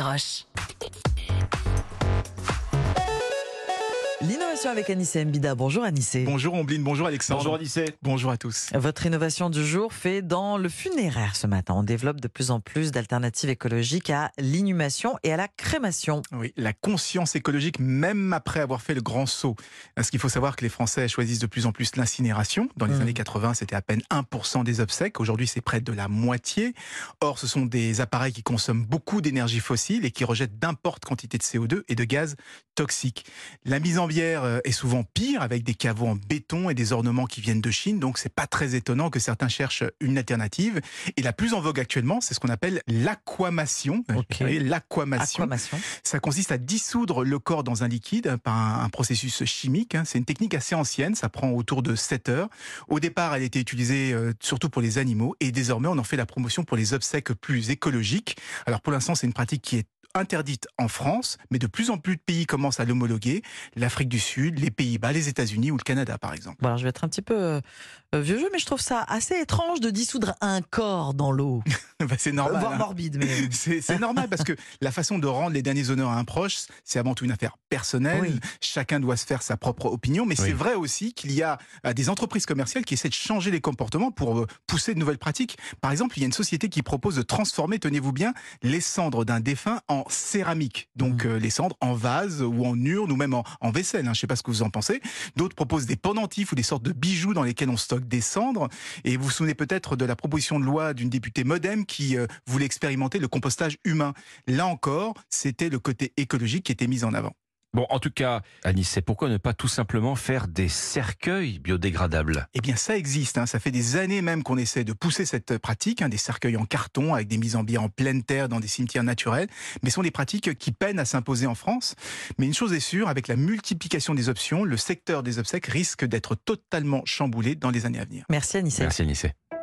Roche. L'innovation avec Anissé Mbida. Bonjour Anissé. Bonjour Ombline, bonjour Alexandre. Bonjour Anissé. Bonjour à tous. Votre innovation du jour fait dans le funéraire ce matin. On développe de plus en plus d'alternatives écologiques à l'inhumation et à la crémation. Oui, la conscience écologique, même après avoir fait le grand saut. Parce qu'il faut savoir que les Français choisissent de plus en plus l'incinération. Dans les Mmh. années 80, c'était à peine 1% des obsèques. Aujourd'hui, c'est près de la moitié. Or, ce sont des appareils qui consomment beaucoup d'énergie fossile et qui rejettent d'importes quantités de CO2 et de gaz toxiques. La mise en euh, est souvent pire avec des caveaux en béton et des ornements qui viennent de Chine. Donc, c'est pas très étonnant que certains cherchent une alternative. Et la plus en vogue actuellement, c'est ce qu'on appelle l'aquamation. Ok. Vous voyez, L'aquamation. Aquamation. Ça consiste à dissoudre le corps dans un liquide par un, un processus chimique. hein. C'est une technique assez ancienne, ça prend autour de 7 heures. Au départ, elle était utilisée euh, surtout pour les animaux et désormais on en fait la promotion pour les obsèques plus écologiques. Alors pour l'instant, c'est une pratique qui est interdite en France, mais de plus en plus de pays commencent à l'homologuer. L'Afrique du Sud, les Pays-Bas, les États-Unis ou le Canada par exemple. Bon, alors je vais être un petit peu euh, euh, vieux jeu, mais je trouve ça assez étrange de dissoudre un corps dans l'eau. Bah, c'est normal. Voire hein. morbide, mais. C'est normal parce que la façon de rendre les derniers honneurs à un proche, c'est avant tout une affaire personnelle. Oui. Chacun doit se faire sa propre opinion, mais Oui. c'est vrai aussi qu'il y a euh, des entreprises commerciales qui essaient de changer les comportements pour euh, pousser de nouvelles pratiques. Par exemple, il y a une société qui propose de transformer, tenez-vous bien, les cendres d'un défunt en céramique. Donc Mhm. euh, les cendres en vase ou en urne ou même en, en vaisselle. hein. Je ne sais pas ce que vous en pensez. D'autres proposent des pendentifs ou des sortes de bijoux dans lesquels on stocke des cendres. Et vous vous souvenez peut-être de la proposition de loi d'une députée Modem qui euh, voulait expérimenter le compostage humain. Là encore, c'était le côté écologique qui était mis en avant. Bon, en tout cas, Anissé, pourquoi ne pas tout simplement faire des cercueils biodégradables? Eh bien, ça existe. hein. Ça fait des années même qu'on essaie de pousser cette pratique, hein, des cercueils en carton avec des mises en bière en pleine terre dans des cimetières naturels. Mais ce sont des pratiques qui peinent à s'imposer en France. Mais une chose est sûre, avec la multiplication des options, le secteur des obsèques risque d'être totalement chamboulé dans les années à venir. Merci Anissé. Merci Anissé.